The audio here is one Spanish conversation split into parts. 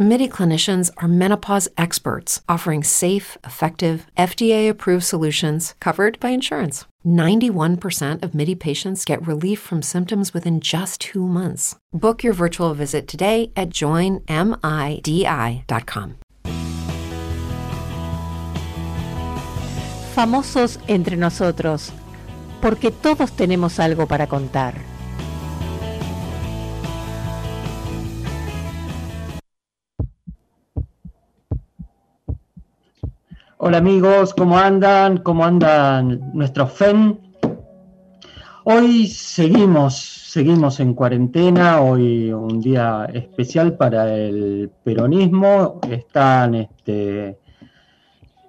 MIDI clinicians are menopause experts offering safe, effective, FDA approved solutions covered by insurance. 91% of MIDI patients get relief from symptoms within just two months. Book your virtual visit today at joinmidi.com. Famosos entre nosotros, porque todos tenemos algo para contar. Hola amigos, ¿cómo andan? ¿Cómo andan nuestros FEN? Hoy seguimos, seguimos en cuarentena, hoy un día especial para el peronismo. Están, este,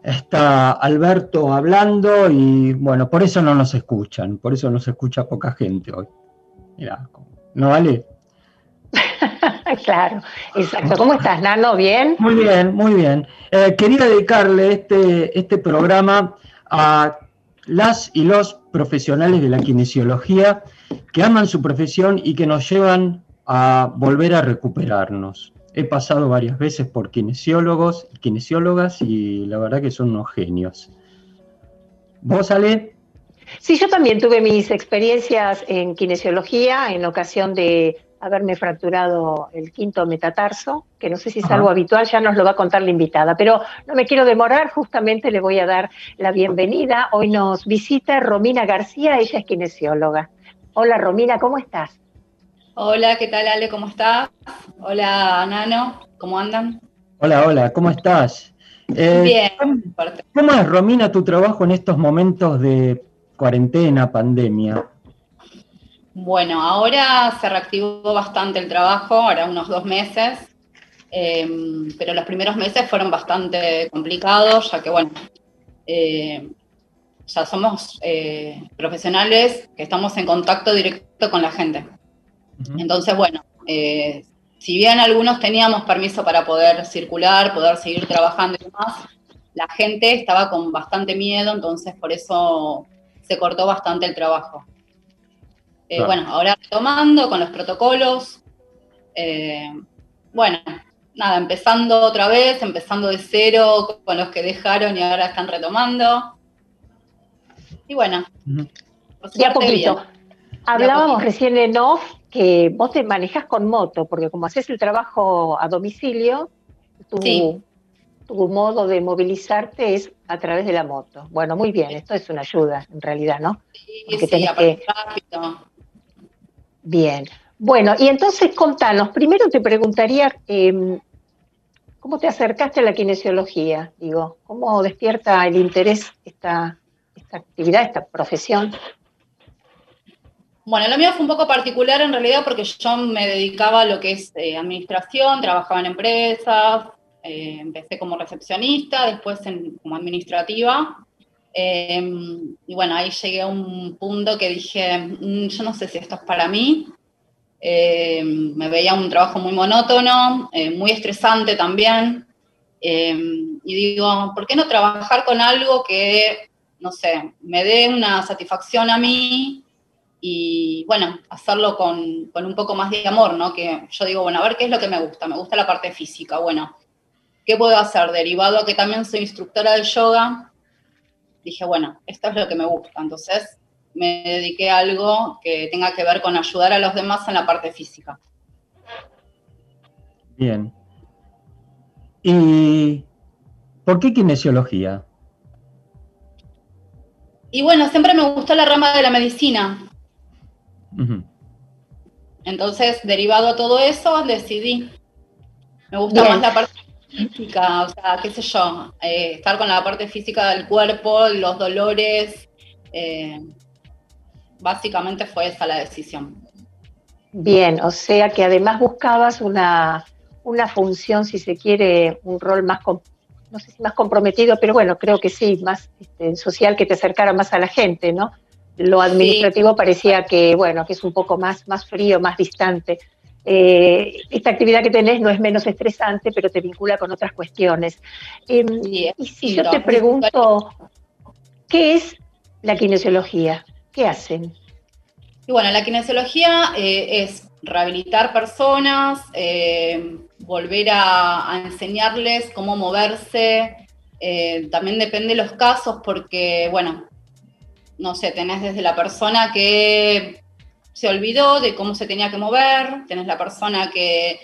está Alberto hablando y bueno, por eso no nos escuchan, por eso nos escucha poca gente hoy. Mira, ¿no vale? claro, exacto. ¿Cómo estás, Nano? ¿Bien? Muy bien, muy bien. Eh, quería dedicarle este, este programa a las y los profesionales de la kinesiología que aman su profesión y que nos llevan a volver a recuperarnos. He pasado varias veces por kinesiólogos y kinesiólogas y la verdad que son unos genios. ¿Vos, Ale? Sí, yo también tuve mis experiencias en kinesiología en ocasión de haberme fracturado el quinto metatarso, que no sé si es algo habitual, ya nos lo va a contar la invitada, pero no me quiero demorar, justamente le voy a dar la bienvenida. Hoy nos visita Romina García, ella es kinesióloga. Hola Romina, ¿cómo estás? Hola, ¿qué tal Ale? ¿Cómo estás? Hola Nano, ¿cómo andan? Hola, hola, ¿cómo estás? Eh, Bien. ¿Cómo es, Romina, tu trabajo en estos momentos de cuarentena, pandemia? Bueno, ahora se reactivó bastante el trabajo, ahora unos dos meses, em, pero los primeros meses fueron bastante complicados, ya que, bueno, eh, ya somos eh, profesionales que estamos en contacto directo con la gente. Entonces, bueno, eh, si bien algunos teníamos permiso para poder circular, poder seguir trabajando y demás, la gente estaba con bastante miedo, entonces por eso se cortó bastante el trabajo. Eh, bueno, ahora retomando con los protocolos. Eh, bueno, nada, empezando otra vez, empezando de cero con los que dejaron y ahora están retomando. Y bueno, ya poquito. Hablábamos recién en off que vos te manejas con moto, porque como haces el trabajo a domicilio, tu, tu modo de movilizarte es a través de la moto. Bueno, muy bien, esto es una ayuda en realidad, ¿no? Sí, sí, rápido. Bien. Bueno, y entonces contanos, primero te preguntaría, em, ¿cómo te acercaste a la kinesiología? Digo, ¿cómo despierta el interés esta, esta actividad, esta profesión? Bueno, lo mío fue un poco particular en realidad porque yo me dedicaba a lo que es eh, administración, trabajaba en empresas, eh, empecé como recepcionista, después como administrativa, Em, y bueno, ahí llegué a un punto que dije, mm, yo no sé si esto es para mí. Em, me veía un trabajo muy monótono, eh, muy estresante también. Em, y digo, ¿por qué no trabajar con algo que, no sé, me dé una satisfacción a mí y, bueno, hacerlo con, con un poco más de amor, ¿no? Que yo digo, bueno, a ver qué es lo que me gusta. Me gusta la parte física. Bueno, ¿qué puedo hacer? Derivado a que también soy instructora de yoga, dije, bueno, esto es lo que me gusta. Entonces me dediqué a algo que tenga que ver con ayudar a los demás en la parte física. Bien. ¿Y por qué kinesiología? Y bueno, siempre me gustó la rama de la medicina. Entonces, derivado a todo eso, decidí. Me gusta más la parte física, o sea, qué sé yo, eh, estar con la parte física del cuerpo, los dolores, eh, básicamente fue esa la decisión. Bien, o sea que además buscabas una, una función, si se quiere, un rol más, no sé si más comprometido, pero bueno, creo que sí, más este, social, que te acercara más a la gente, ¿no? Lo administrativo parecía que, bueno, que es un poco más, más frío, más distante. Eh, esta actividad que tenés no es menos estresante, pero te vincula con otras cuestiones. Em, y si yo te pregunto, ¿qué es la kinesiología? ¿Qué hacen? Y bueno, la kinesiología eh, es rehabilitar personas, eh, volver a, enseñarles cómo moverse. también depende de los casos porque, bueno, no sé, tenés desde la persona que se olvidó de cómo se tenía que mover, tenés la persona que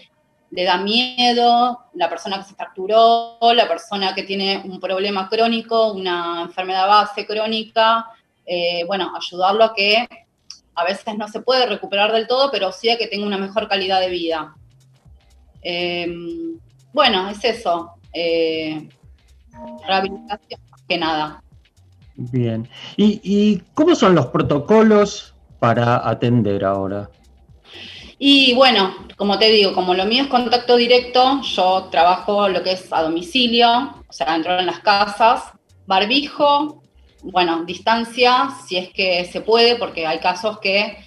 le da miedo, la persona que se fracturó, la persona que tiene un problema crónico, una enfermedad base crónica, eh, bueno, ayudarlo a que a veces no se puede recuperar del todo, pero sí a que tenga una mejor calidad de vida. Em, bueno, es eso, eh, rehabilitación más que nada. Bien. ¿Y cómo son los protocolos para atender ahora? Y bueno, como te digo, como lo mío es contacto directo, yo trabajo lo que es a domicilio, o sea, entro en las casas, barbijo, bueno, distancia, si es que se puede, porque hay casos que,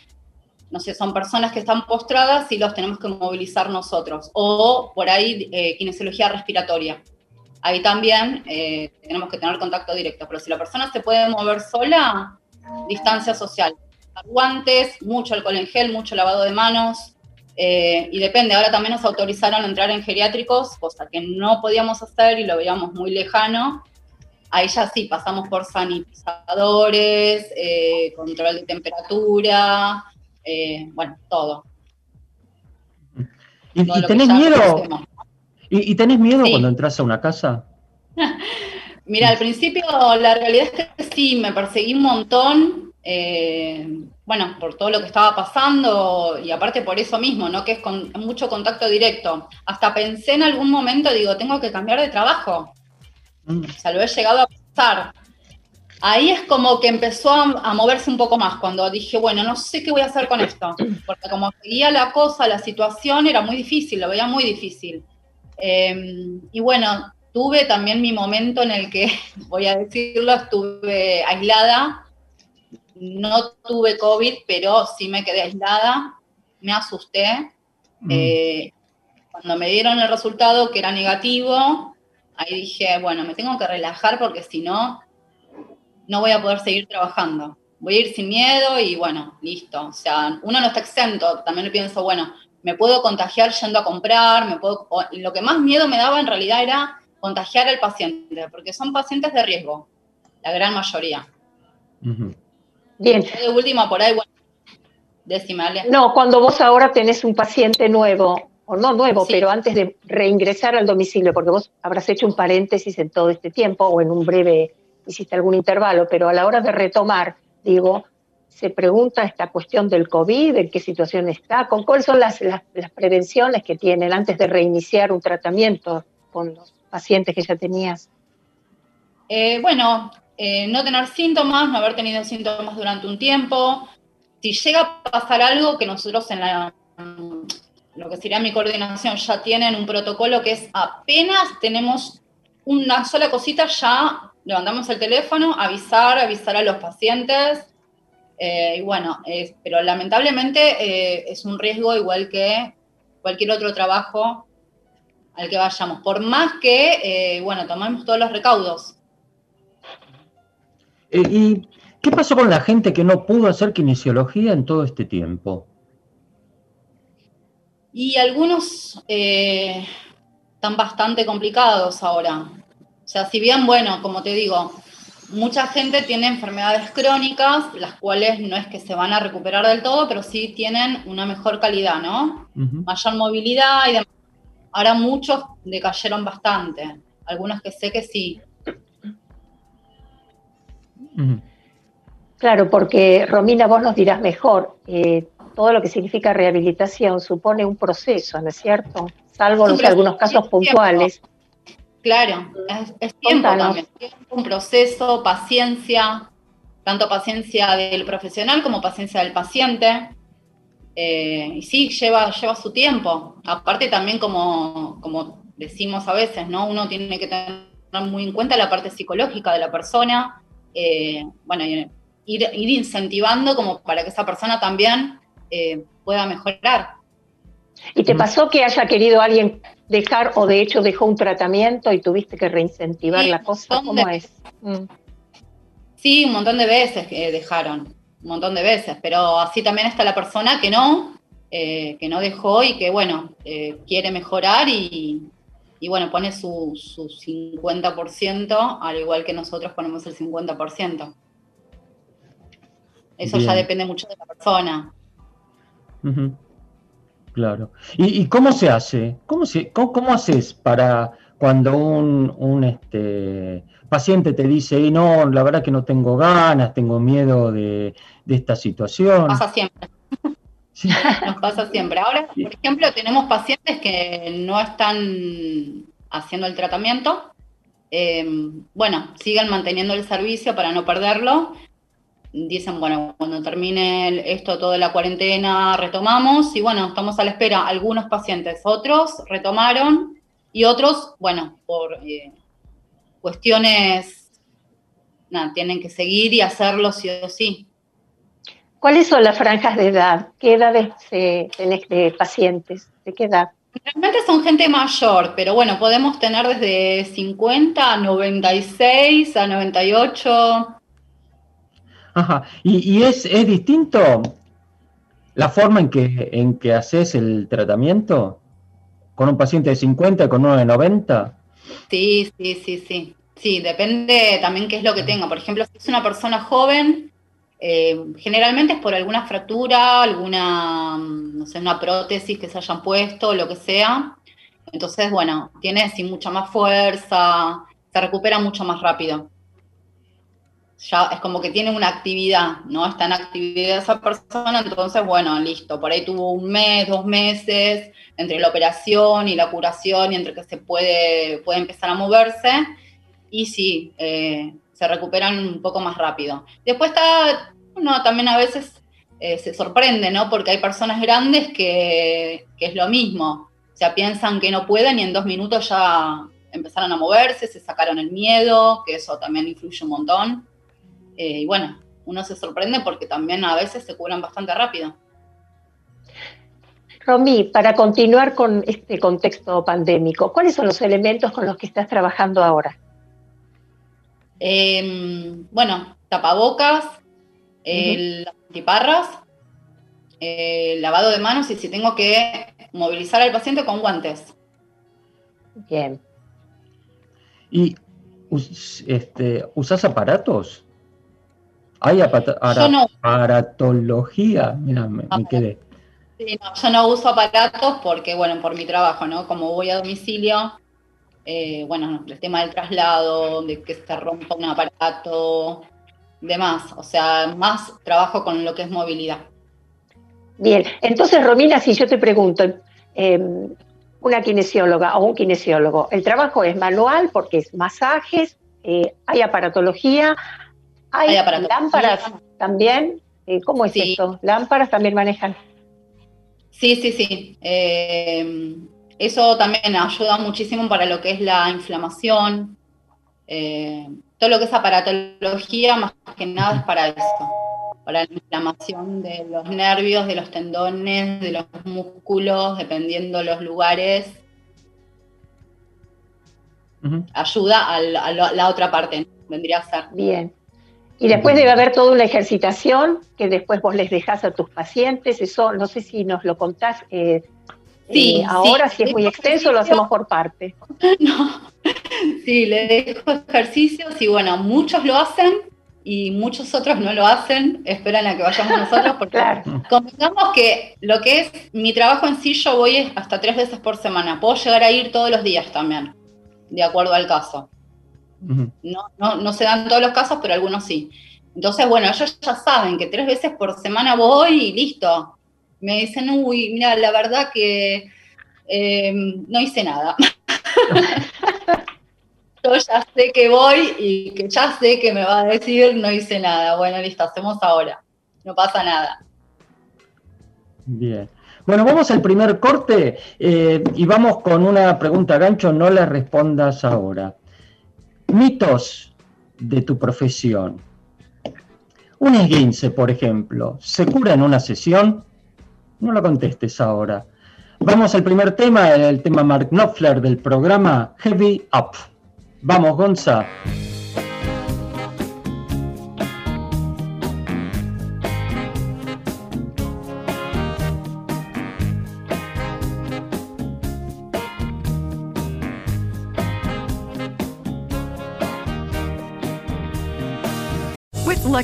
no sé, son personas que están postradas y los tenemos que movilizar nosotros, o por ahí eh, kinesiología respiratoria. Ahí también eh, tenemos que tener contacto directo, pero si la persona se puede mover sola, distancia social guantes, mucho alcohol en gel, mucho lavado de manos. Eh, y depende, ahora también nos autorizaron a entrar en geriátricos, cosa que no podíamos hacer y lo veíamos muy lejano. Ahí ya sí, pasamos por sanitizadores, eh, control de temperatura, eh, bueno, todo. ¿Y, tenés miedo? ¿Y, tenés miedo cuando entras a una casa? Mira, al principio la realidad es que sí, me perseguí un montón, eh, bueno, por todo lo que estaba pasando y aparte por eso mismo, ¿no? Que es con mucho contacto directo. Hasta pensé en algún momento, digo, tengo que cambiar de trabajo. Mm. O sea, lo he llegado a pensar. Ahí es como que empezó a, moverse un poco más, cuando dije, bueno, no sé qué voy a hacer con esto, porque como seguía la cosa, la situación era muy difícil, lo veía muy difícil. Eh, y bueno, tuve también mi momento en el que, voy a decirlo, estuve aislada, no tuve COVID, pero sí me quedé aislada, me asusté. Mm. Eh, cuando me dieron el resultado que era negativo, ahí dije, bueno, me tengo que relajar porque si no, no voy a poder seguir trabajando. Voy a ir sin miedo y bueno, listo. O sea, uno no está exento. También pienso, bueno, me puedo contagiar yendo a comprar, me puedo... lo que más miedo me daba en realidad era contagiar al paciente, porque son pacientes de riesgo, la gran mayoría. Bien. De última, por ahí, bueno, No, cuando vos ahora tenés un paciente nuevo, o no nuevo, pero antes de reingresar al domicilio, porque vos habrás hecho un paréntesis en todo este tiempo, o en un breve, hiciste algún intervalo, pero a la hora de retomar, digo, se pregunta esta cuestión del COVID, en qué situación está, con cuáles son las, las, prevenciones que tienen antes de reiniciar un tratamiento con los pacientes que ya tenías. Eh, bueno, eh, no tener síntomas, no haber tenido síntomas durante un tiempo. Si llega a pasar algo que nosotros en la, lo que sería mi coordinación ya tienen un protocolo que es apenas tenemos una sola cosita, ya levantamos el teléfono, avisar, avisar a los pacientes. Eh, y bueno, pero lamentablemente eh, es un riesgo igual que cualquier otro trabajo al que vayamos, por más que, bueno, tomemos todos los recaudos. Eh, ¿Y qué pasó con la gente que no pudo hacer kinesiología en todo este tiempo? Y algunos eh, están bastante complicados ahora. O sea, si bien, bueno, como te digo, mucha gente tiene enfermedades crónicas, las cuales no es que se van a recuperar del todo, pero sí tienen una mejor calidad, ¿no? Mayor movilidad y demás. Ahora muchos decayeron bastante. Algunos que sé que sí. Claro, porque Romina, vos nos dirás mejor, eh, todo lo que significa rehabilitación supone un proceso, ¿no es cierto? Salvo algunos casos puntuales. Claro, es, tiempo también, un proceso, paciencia, tanto paciencia del profesional como paciencia del paciente. Eh, y sí, lleva, lleva su tiempo. Aparte también como, como decimos a veces, ¿no? Uno tiene que tener muy en cuenta la parte psicológica de la persona, eh, bueno, ir, incentivando como para que esa persona también eh, pueda mejorar. ¿Y te pasó que haya querido alguien dejar o de hecho dejó un tratamiento y tuviste que reincentivar la cosa? ¿Cómo es? Mm. Sí, un montón de veces que dejaron, un montón de veces, pero así también está la persona que no, eh, que no dejó y que, bueno, eh, quiere mejorar y, bueno, pone su, su 50%, al igual que nosotros ponemos el 50%. Eso ya depende mucho de la persona. Claro. ¿Y, cómo se hace? ¿Cómo, se, cómo, haces para cuando un, este, paciente te dice, no, la verdad que no tengo ganas, tengo miedo de, esta situación? Pasa siempre. Nos pasa siempre. Ahora, por ejemplo, tenemos pacientes que no están haciendo el tratamiento. Eh, bueno, siguen manteniendo el servicio para no perderlo, dicen, bueno, cuando termine esto, toda la cuarentena, retomamos y bueno, estamos a la espera. Algunos pacientes, otros retomaron y otros, bueno, por eh, cuestiones, nada, tienen que seguir y hacerlo sí o sí. ¿Cuáles son las franjas de edad? ¿Qué edades tenés de pacientes? ¿De qué edad? Realmente son gente mayor, pero bueno, podemos tener desde 50 a 96 a 98 Ajá. ¿Y, es, distinto la forma en que, en que haces el tratamiento? ¿Con un paciente de 50 y con uno de 90? Sí, sí, sí, sí. Sí, depende también qué es lo que tenga. Por ejemplo, si es una persona joven, eh, generalmente es por alguna fractura, alguna, no sé, una prótesis que se hayan puesto, lo que sea. Entonces, bueno, tiene así mucha más fuerza, se recupera mucho más rápido ya es como que tiene una actividad, ¿no? Está en actividad esa persona, entonces, bueno, listo, por ahí tuvo un mes, dos meses, entre la operación y la curación y entre que se puede, puede empezar a moverse, y sí, eh, se recuperan un poco más rápido. Después está, uno también a veces eh, se sorprende, ¿no? Porque hay personas grandes que, que es lo mismo, o sea, piensan que no pueden y en dos minutos ya empezaron a moverse, se sacaron el miedo, que eso también influye un montón. Eh, y bueno, uno se sorprende porque también a veces se curan bastante rápido. Romy, para continuar con este contexto pandémico, ¿cuáles son los elementos con los que estás trabajando ahora? Em, bueno, tapabocas, las antiparras, el lavado de manos y si tengo que movilizar al paciente con guantes. Bien. ¿Y este, usas aparatos? ¿Hay aparatología? Mira, me, quedé. Sí, no, yo no uso aparatos porque, bueno, por mi trabajo, ¿no? Como voy a domicilio, eh, bueno, el tema del traslado, de que se rompa un aparato, demás. O sea, más trabajo con lo que es movilidad. Bien, entonces, Romina, si yo te pregunto, em, una kinesióloga o un kinesiólogo, el trabajo es manual porque es masajes, eh, hay aparatología, hay, lámparas también. Eh, ¿Cómo es esto? ¿Lámparas también manejan? Sí, sí, sí. Eh, eso también ayuda muchísimo para lo que es la inflamación. Eh, todo lo que es aparatología, más que nada es para esto, para la inflamación de los nervios, de los tendones, de los músculos, dependiendo los lugares. Ayuda a la otra parte, vendría a ser. Bien. Y después debe haber toda una ejercitación que después vos les dejás a tus pacientes. Eso no sé si nos lo contás eh, sí, eh, ahora, si es muy extenso, lo hacemos por parte. No, sí, le dejo ejercicios y bueno, muchos lo hacen y muchos otros no lo hacen, esperan a que vayamos nosotros, porque claro. que lo que es mi trabajo en sí, yo voy hasta tres veces por semana. Puedo llegar a ir todos los días también, de acuerdo al caso. No, no, no se dan todos los casos, pero algunos sí. Entonces, bueno, ellos ya saben que tres veces por semana voy y listo. Me dicen, uy, mira, la verdad que eh, no hice nada. Yo ya sé que voy y que ya sé que me va a decir, no hice nada. Bueno, listo, hacemos ahora. No pasa nada. Bien. Bueno, vamos al primer corte eh, y vamos con una pregunta gancho, no la respondas ahora. Mitos de tu profesión. Un esguince, por ejemplo, ¿se cura en una sesión? No lo contestes ahora. Vamos al primer tema, el tema Mark Knopfler del programa Heavy Up. Vamos, Gonza.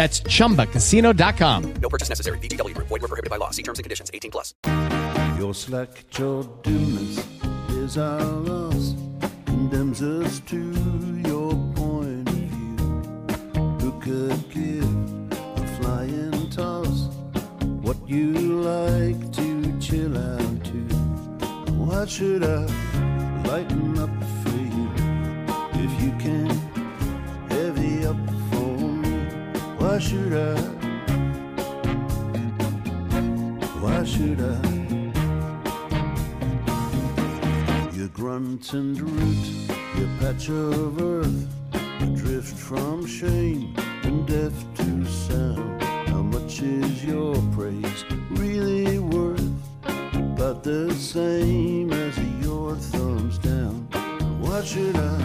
That's chumbacasino.com. No purchase necessary. VGW Group. Void were prohibited by law. See terms and conditions. 18 plus. Your slack your dumbness is our loss, condemns us to your point of view. Who could give a flying toss what you like to chill out to? Why should I lighten up for you if you can Why should I? Why should I? You grunt and root, your patch of earth, you drift from shame and deaf to sound. How much is your praise really worth? About the same as your thumbs down. Why should I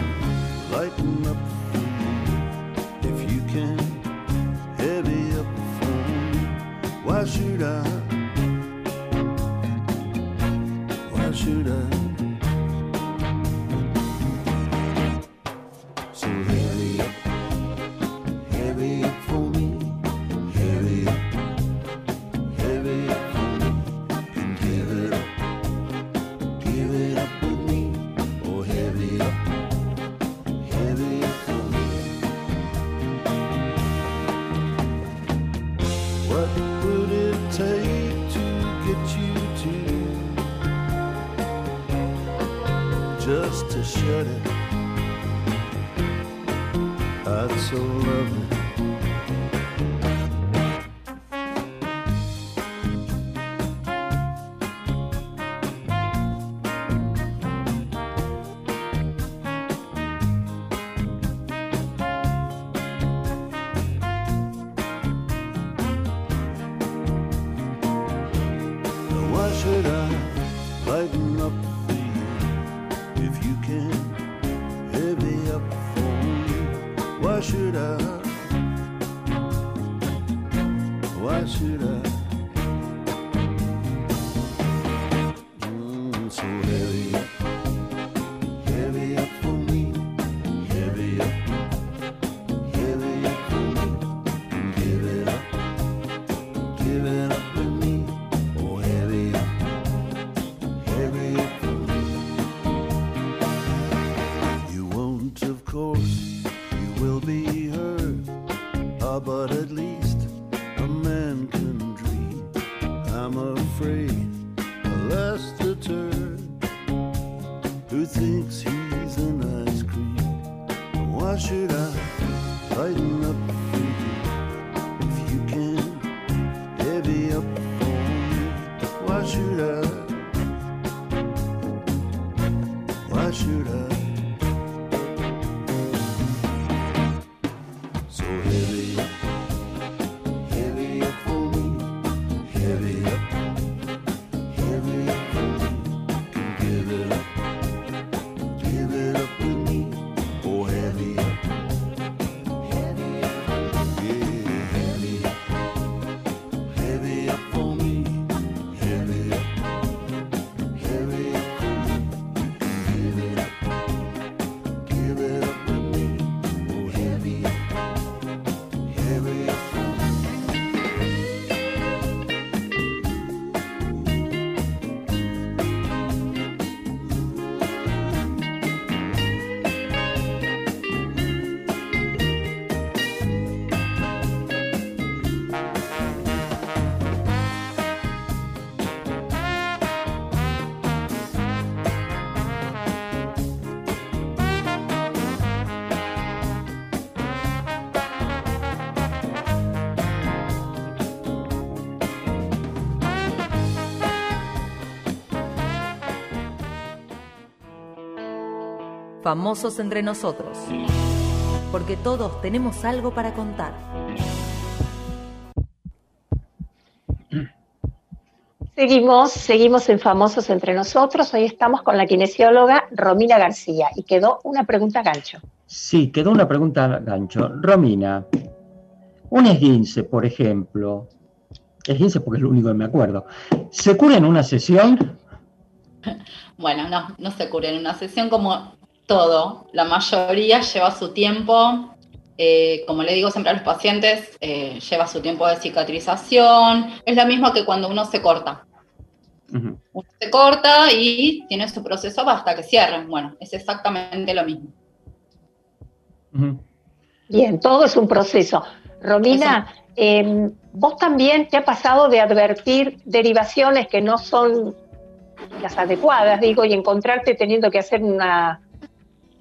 lighten up for you if you can heavy up for me? Why should I? Why should I? Just to shut Famosos entre nosotros. Porque todos tenemos algo para contar. Seguimos, seguimos en Famosos entre nosotros. Hoy estamos con la kinesióloga Romina García y quedó una pregunta gancho. Sí, quedó una pregunta gancho. Romina, un esguince, por ejemplo, esguince porque es lo único que me acuerdo, ¿se cura en una sesión? Bueno, no, no se cura en una sesión como todo. La mayoría lleva su tiempo. Eh, como le digo siempre a los pacientes, eh, lleva su tiempo de cicatrización. Es lo mismo que cuando uno se corta. Uno se corta y tiene su proceso hasta que cierren. Bueno, es exactamente lo mismo. Bien, todo es un proceso. Romina, eh, vos también te ha pasado de advertir derivaciones que no son las adecuadas, digo, y encontrarte teniendo que hacer una,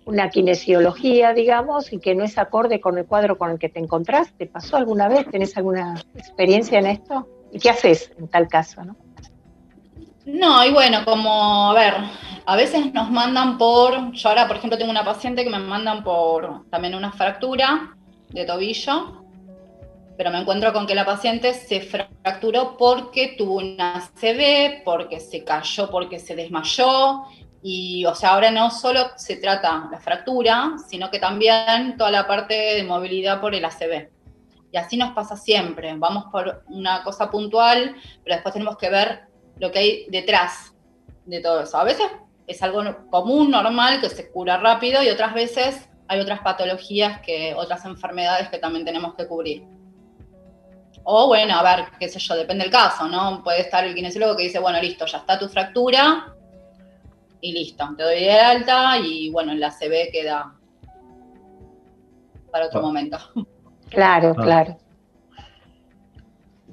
una kinesiología, digamos, y que no es acorde con el cuadro con el que te encontrás. ¿Te pasó alguna vez? ¿Tenés alguna experiencia en esto? ¿Y qué haces en tal caso? No, no y bueno, como, a ver, a veces nos mandan por, yo ahora por ejemplo tengo una paciente que me mandan por también una fractura de tobillo, pero me encuentro con que la paciente se fracturó porque tuvo una CB, porque se cayó, porque se desmayó, y o sea, ahora no solo se trata la fractura, sino que también toda la parte de movilidad por el ACV. Y así nos pasa siempre, vamos por una cosa puntual, pero después tenemos que ver lo que hay detrás de todo eso. A veces es algo común, normal, que se cura rápido, y otras veces hay otras patologías, que, otras enfermedades que también tenemos que cubrir. O bueno, a ver, qué sé yo, depende del caso, ¿no? Puede estar el kinesiólogo que dice, bueno, listo, ya está tu fractura y listo, te doy de alta y bueno, la CB queda para otro momento. Claro, claro.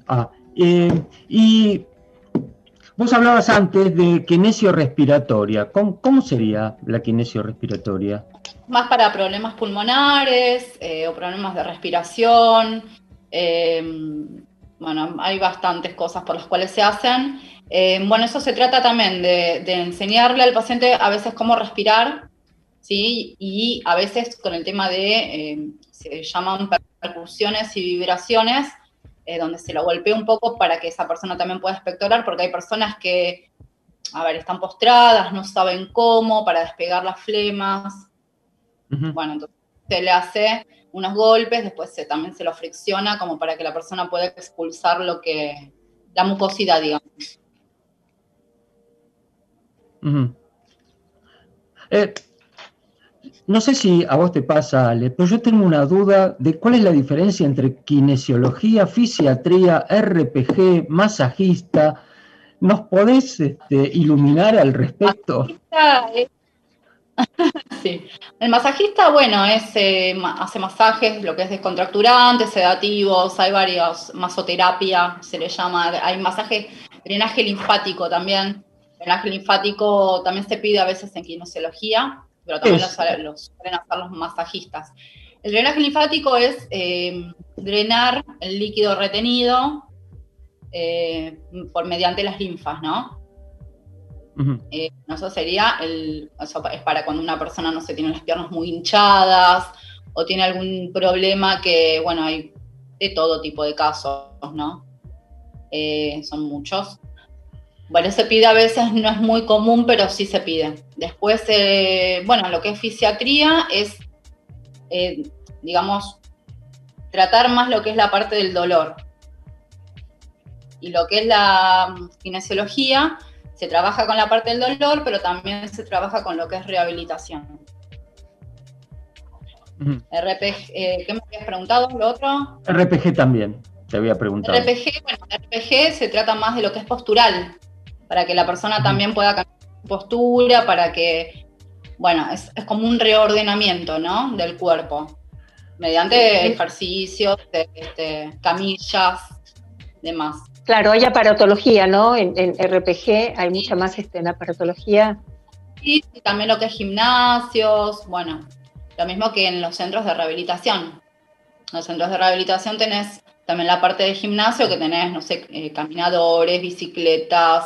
Ah, eh, y vos hablabas antes de kinesio respiratoria. ¿Cómo, cómo sería la kinesio respiratoria? Más para problemas pulmonares eh, o problemas de respiración, Em, bueno, hay bastantes cosas por las cuales se hacen. Em, bueno, eso se trata también de, enseñarle al paciente a veces cómo respirar, ¿sí? Y a veces con el tema de, em, se llaman percusiones y vibraciones, eh, donde se lo golpea un poco para que esa persona también pueda espectorar, porque hay personas que, a ver, están postradas, no saben cómo, para despegar las flemas. Bueno, entonces se le hace unos golpes, después se, también se lo fricciona como para que la persona pueda expulsar lo que, la mucosidad, digamos. Eh, no sé si a vos te pasa, Ale, pero yo tengo una duda de cuál es la diferencia entre kinesiología, fisiatría, RPG, masajista. ¿Nos podés este, iluminar al respecto? sí. El masajista, bueno, es, eh, hace masajes, lo que es descontracturantes, sedativos, hay varios, masoterapia se le llama, hay masaje, drenaje linfático también. Drenaje linfático también se pide a veces en kinesiología, pero también lo, suelen hacer los masajistas. El drenaje linfático es eh, drenar el líquido retenido eh, por mediante las linfas, ¿no? Eh, eso sería el, es para cuando una persona no se tiene las piernas muy hinchadas o tiene algún problema que, bueno, hay de todo tipo de casos, ¿no? Eh, son muchos. Bueno, se pide a veces, no es muy común, pero sí se pide. Después, eh, bueno, lo que es fisiatría es, digamos, tratar más lo que es la parte del dolor. Y lo que es la kinesiología se trabaja con la parte del dolor, pero también se trabaja con lo que es rehabilitación. RPG, eh, ¿qué me habías preguntado? ¿Lo otro? RPG también, te había preguntado. RPG, bueno, RPG se trata más de lo que es postural, para que la persona también pueda cambiar su postura, para que, bueno, es, como un reordenamiento, ¿no? Del cuerpo, mediante ejercicios, este, camillas, demás. Claro, hay aparatología, ¿no? En, RPG hay mucha más este, en aparatología. Sí, también lo que es gimnasios, bueno, lo mismo que en los centros de rehabilitación. En los centros de rehabilitación tenés también la parte de gimnasio que tenés, no sé, eh, caminadores, bicicletas,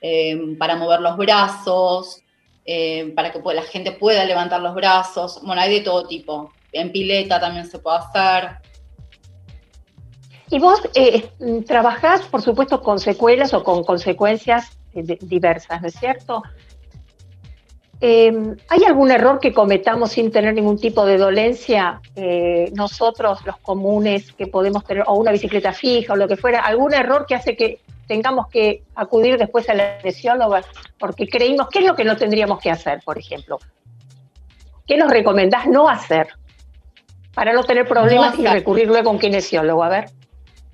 em, para mover los brazos, eh, para que la gente pueda levantar los brazos. Bueno, hay de todo tipo. En pileta también se puede hacer. Y vos eh, trabajás, por supuesto, con secuelas o con consecuencias diversas, ¿no es cierto? Eh, ¿Hay algún error que cometamos sin tener ningún tipo de dolencia? Eh, nosotros, los comunes, que podemos tener, o una bicicleta fija o lo que fuera, algún error que hace que tengamos que acudir después a la porque creímos, ¿qué es lo que no tendríamos que hacer, por ejemplo? ¿Qué nos recomendás no hacer para no tener problemas y recurrir luego a un kinesiólogo? A ver.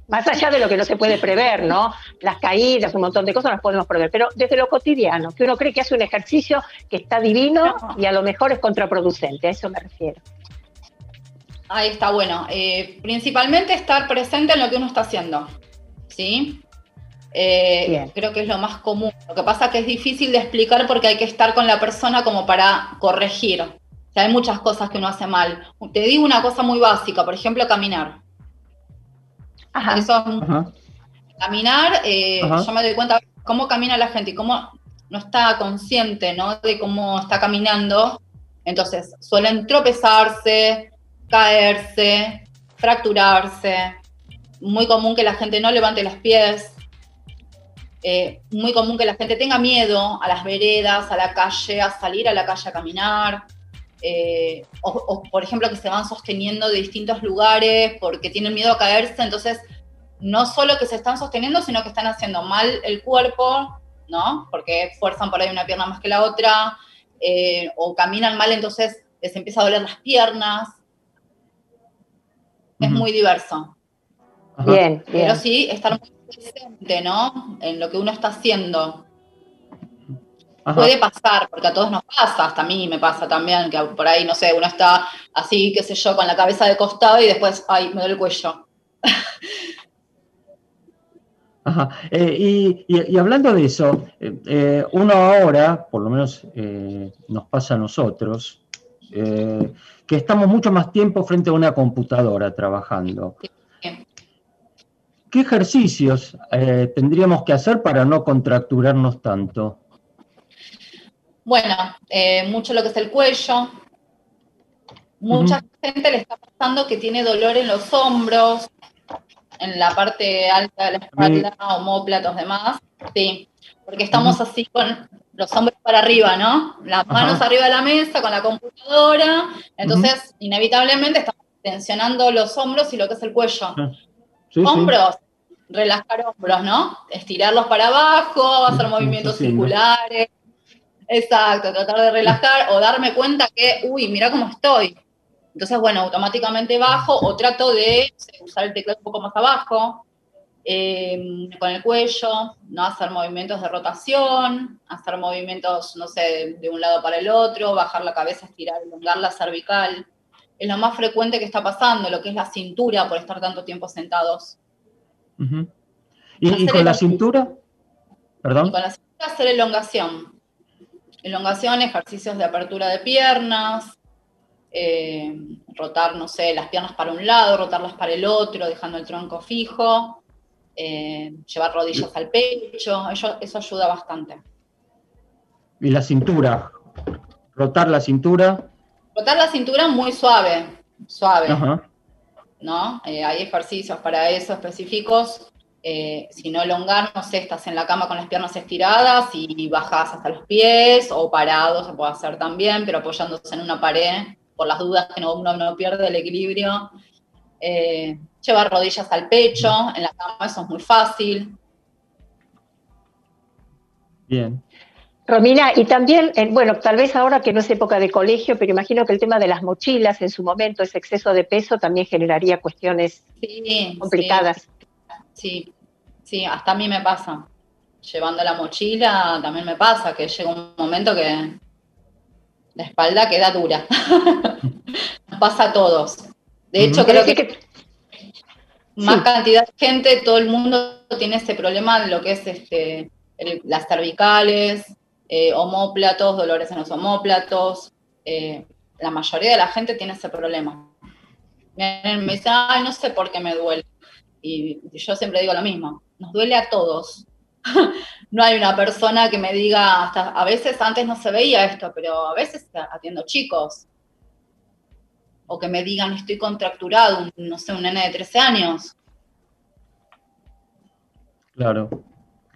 Más allá de lo que no se puede prever, ¿no? Las caídas, un montón de cosas las podemos prever, pero desde lo cotidiano, que uno cree que hace un ejercicio que está divino y a lo mejor es contraproducente, a eso me refiero. Ahí está, bueno. Eh, principalmente estar presente en lo que uno está haciendo, ¿sí? Eh, creo que es lo más común. Lo que pasa es que es difícil de explicar porque hay que estar con la persona como para corregir. O sea, hay muchas cosas que uno hace mal. Te digo una cosa muy básica, por ejemplo, caminar. Ajá. Eso, Caminar, eh, yo me doy cuenta cómo camina la gente y cómo no está consciente ¿no? de cómo está caminando. Entonces, suelen tropezarse, caerse, fracturarse. Muy común que la gente no levante los pies. Eh, muy común que la gente tenga miedo a las veredas, a la calle, a salir a la calle a caminar. Eh, o, o, por ejemplo, que se van sosteniendo de distintos lugares porque tienen miedo a caerse, entonces no solo que se están sosteniendo, sino que están haciendo mal el cuerpo, ¿no? Porque fuerzan por ahí una pierna más que la otra, eh, o caminan mal, entonces les empieza a doler las piernas. Es muy diverso. Bien, Pero sí, estar muy presente, ¿no? En lo que uno está haciendo. Ajá. Puede pasar, porque a todos nos pasa, hasta a mí me pasa también, que por ahí, no sé, uno está así, qué sé yo, con la cabeza de costado y después, ay, me duele el cuello. Ajá. Eh, y, y- y hablando de eso, eh, eh, uno ahora, por lo menos eh, nos pasa a nosotros, eh, que estamos mucho más tiempo frente a una computadora trabajando. ¿Qué ejercicios eh, tendríamos que hacer para no contracturarnos tanto? Bueno, eh, mucho lo que es el cuello. Mucha gente le está pasando que tiene dolor en los hombros, en la parte alta de la espalda, homóplatos, demás. Sí, porque estamos así con los hombros para arriba, ¿no? Las manos arriba de la mesa con la computadora. Entonces, inevitablemente estamos tensionando los hombros y lo que es el cuello. Sí, sí. hombros, relajar hombros, ¿no? Estirarlos para abajo, hacer movimientos circulares. Exacto, tratar de relajar o darme cuenta que, uy, mira cómo estoy. Entonces, bueno, automáticamente bajo o trato de usar el teclado un poco más abajo, eh, con el cuello, no hacer movimientos de rotación, hacer movimientos, no sé, de un lado para el otro, bajar la cabeza, estirar, elongar la cervical. Es lo más frecuente que está pasando, lo que es la cintura por estar tanto tiempo sentados. ¿Y, con la cintura? ¿Perdón? Y con la cintura hacer elongación. Elongación, ejercicios de apertura de piernas, eh, rotar, no sé, las piernas para un lado, rotarlas para el otro, dejando el tronco fijo, eh, llevar rodillas al pecho, eso, eso ayuda bastante. Y la cintura. Rotar la cintura. Rotar la cintura muy suave, suave. Ajá. ¿no? Eh, hay ejercicios para eso específicos. Eh, si no elongar, no sé, estás en la cama con las piernas estiradas y bajas hasta los pies, o parado se puede hacer también, pero apoyándose en una pared, por las dudas que no, uno no pierde el equilibrio. Eh, llevar rodillas al pecho, en la cama eso es muy fácil. Bien. Romina, y también, eh, bueno, tal vez ahora que no es época de colegio, pero imagino que el tema de las mochilas en su momento, ese exceso de peso, también generaría cuestiones Sí, complicadas. Sí, sí, hasta a mí me pasa. Llevando la mochila también me pasa que llega un momento que la espalda queda dura. Nos pasa a todos. De hecho, creo que más cantidad de gente, todo el mundo tiene ese problema de lo que es este, el- las cervicales, eh, homóplatos, dolores en los homóplatos. eh, la mayoría de la gente tiene ese problema. Me dicen, ay, no sé por qué me duele. Y yo siempre digo lo mismo, nos duele a todos. no hay una persona que me diga, hasta a veces antes no se veía esto, pero a veces atiendo chicos. O que me digan, estoy contracturado, no sé, un nene de 13 años. Claro,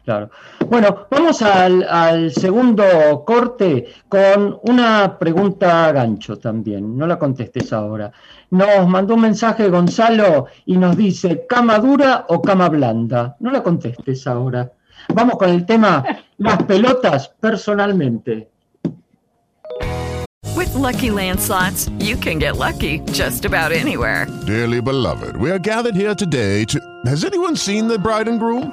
claro. Bueno, vamos al, segundo corte con una pregunta gancho también. No la contestes ahora. Nos mandó un mensaje Gonzalo y nos dice, ¿cama dura o cama blanda? No la contestes ahora. Vamos con el tema las pelotas personalmente. With lucky landslots, you can get lucky just about anywhere. Dearly beloved, we are gathered here today to. Has anyone seen the bride and groom?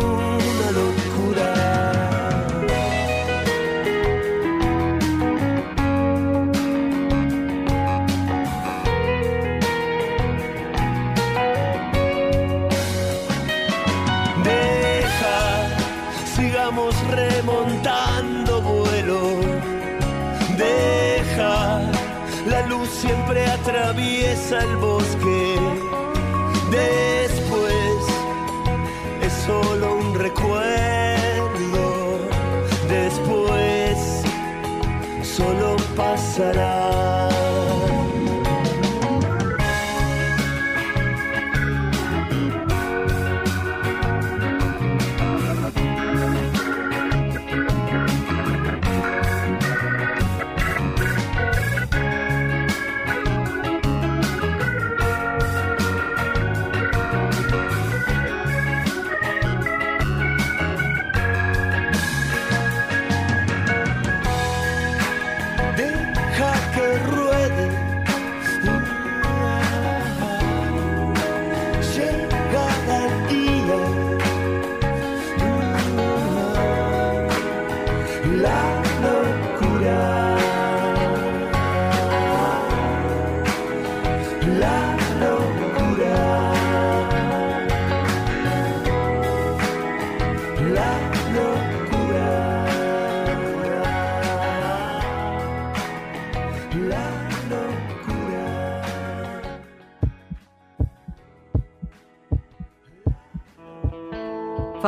siempre atraviesa el bosque. Después es solo un recuerdo. Después solo pasará.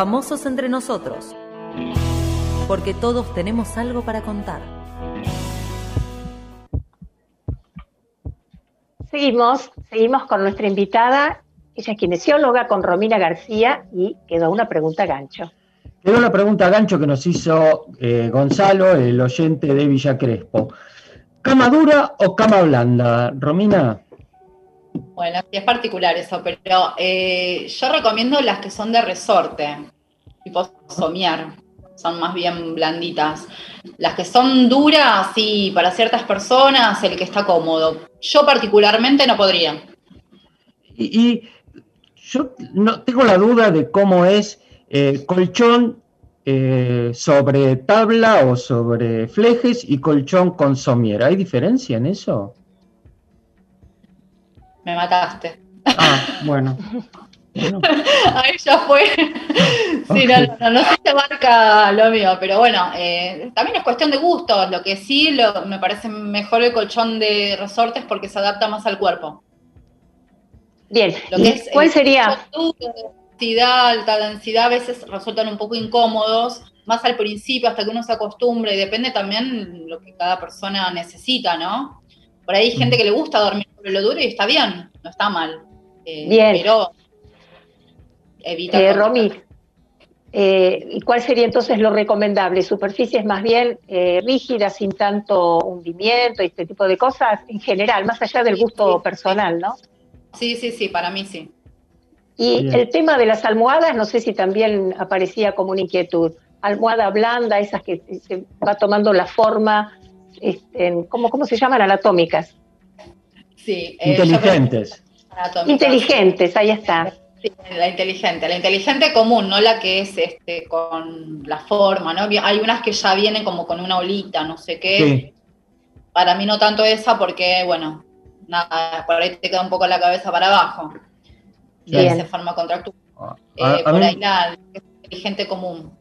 Famosos entre nosotros. Porque todos tenemos algo para contar. Seguimos, seguimos con nuestra invitada. Ella es kinesióloga con Romina García y quedó una pregunta gancho. Era una pregunta gancho que nos hizo eh, Gonzalo, el oyente de Villa Crespo. ¿Cama dura o cama blanda, Romina? Bueno, sí es particular eso, pero eh, yo recomiendo las que son de resorte, tipo somiar, son más bien blanditas. Las que son duras, sí, para ciertas personas, el que está cómodo. Yo particularmente no podría. Y, y yo no tengo la duda de cómo es eh, colchón eh, sobre tabla o sobre flejes y colchón con somier. ¿Hay diferencia en eso? Me mataste. Ah, bueno. Ahí ya fue. Sí, no, no, no, no sé si abarca lo mío, pero bueno, eh, también es cuestión de gustos. Lo que sí lo- me parece mejor el colchón de resortes porque se adapta más al cuerpo. Bien, Lo ¿y que es cuál el sería? densidad, alta densidad, a veces resultan un poco incómodos, más al principio, hasta que uno se acostumbre, y depende también lo que cada persona necesita, ¿no? Por ahí hay gente que le gusta dormir sobre lo duro y está bien, no está mal. Eh, Bien. Pero evita. Eh, Romy, eh, ¿y cuál sería entonces lo recomendable? ¿Superficies más bien eh, rígidas, sin tanto hundimiento y este tipo de cosas? En general, más allá del gusto personal, ¿no? Sí, sí, sí, para mí sí. Y Bien. el tema de las almohadas, no sé si también aparecía como una inquietud. Almohada blanda, esas que se va tomando la forma, este, en- ¿cómo, ¿cómo se llaman? Anatómicas. Sí, eh, Inteligentes. Inteligentes, ahí está. Sí, la inteligente, la inteligente común, no la que es este con la forma, ¿no? Hay unas que ya vienen como con una olita, no sé qué. Sí. Para mí no tanto esa porque, bueno, nada, por ahí te queda un poco la cabeza para abajo. Y ahí se forma contractura. A, Eh, por mí, ahí la inteligente común.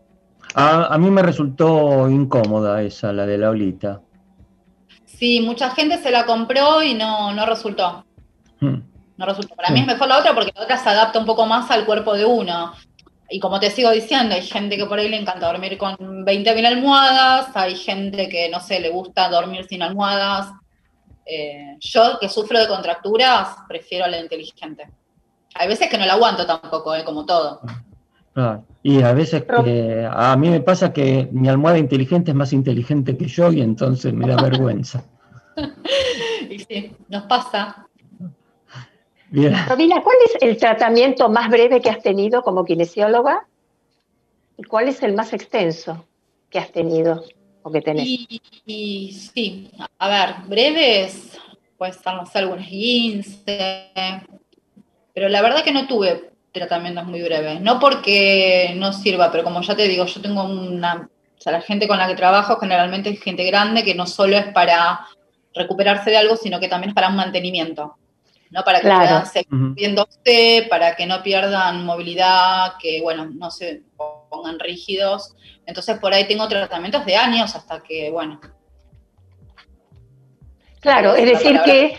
a- a mí me resultó incómoda esa, la de la olita. Sí, mucha gente se la compró y no, no resultó. Hmm. No resultó. Para Sí. mí es mejor la otra porque la otra se adapta un poco más al cuerpo de uno. Y como te sigo diciendo, hay gente que por ahí le encanta dormir con 20.000 almohadas, hay gente que, no sé, le gusta dormir sin almohadas. Eh, yo, que sufro de contracturas, prefiero la inteligente. Hay veces que no la aguanto tampoco, eh, como todo. Claro. Y a veces que a mí me pasa que mi almohada inteligente es más inteligente que yo y entonces me da vergüenza. Y sí, nos pasa. Bien. Romina, ¿cuál es el tratamiento más breve que has tenido como kinesióloga? ¿Y cuál es el más extenso que has tenido o que tenés? Y, y sí, a ver, breves, pues no sé, algunos 15, pero la verdad que no tuve tratamientos muy breves, no porque no sirva, pero como ya te digo, yo tengo una, o sea, la gente con la que trabajo generalmente es gente grande que no solo es para recuperarse de algo, sino que también es para un mantenimiento, no para que Claro. puedan seguir viéndose, para que no pierdan movilidad, que bueno, no se pongan rígidos. Entonces por ahí tengo tratamientos de años hasta que, bueno, Claro, es decir palabra. que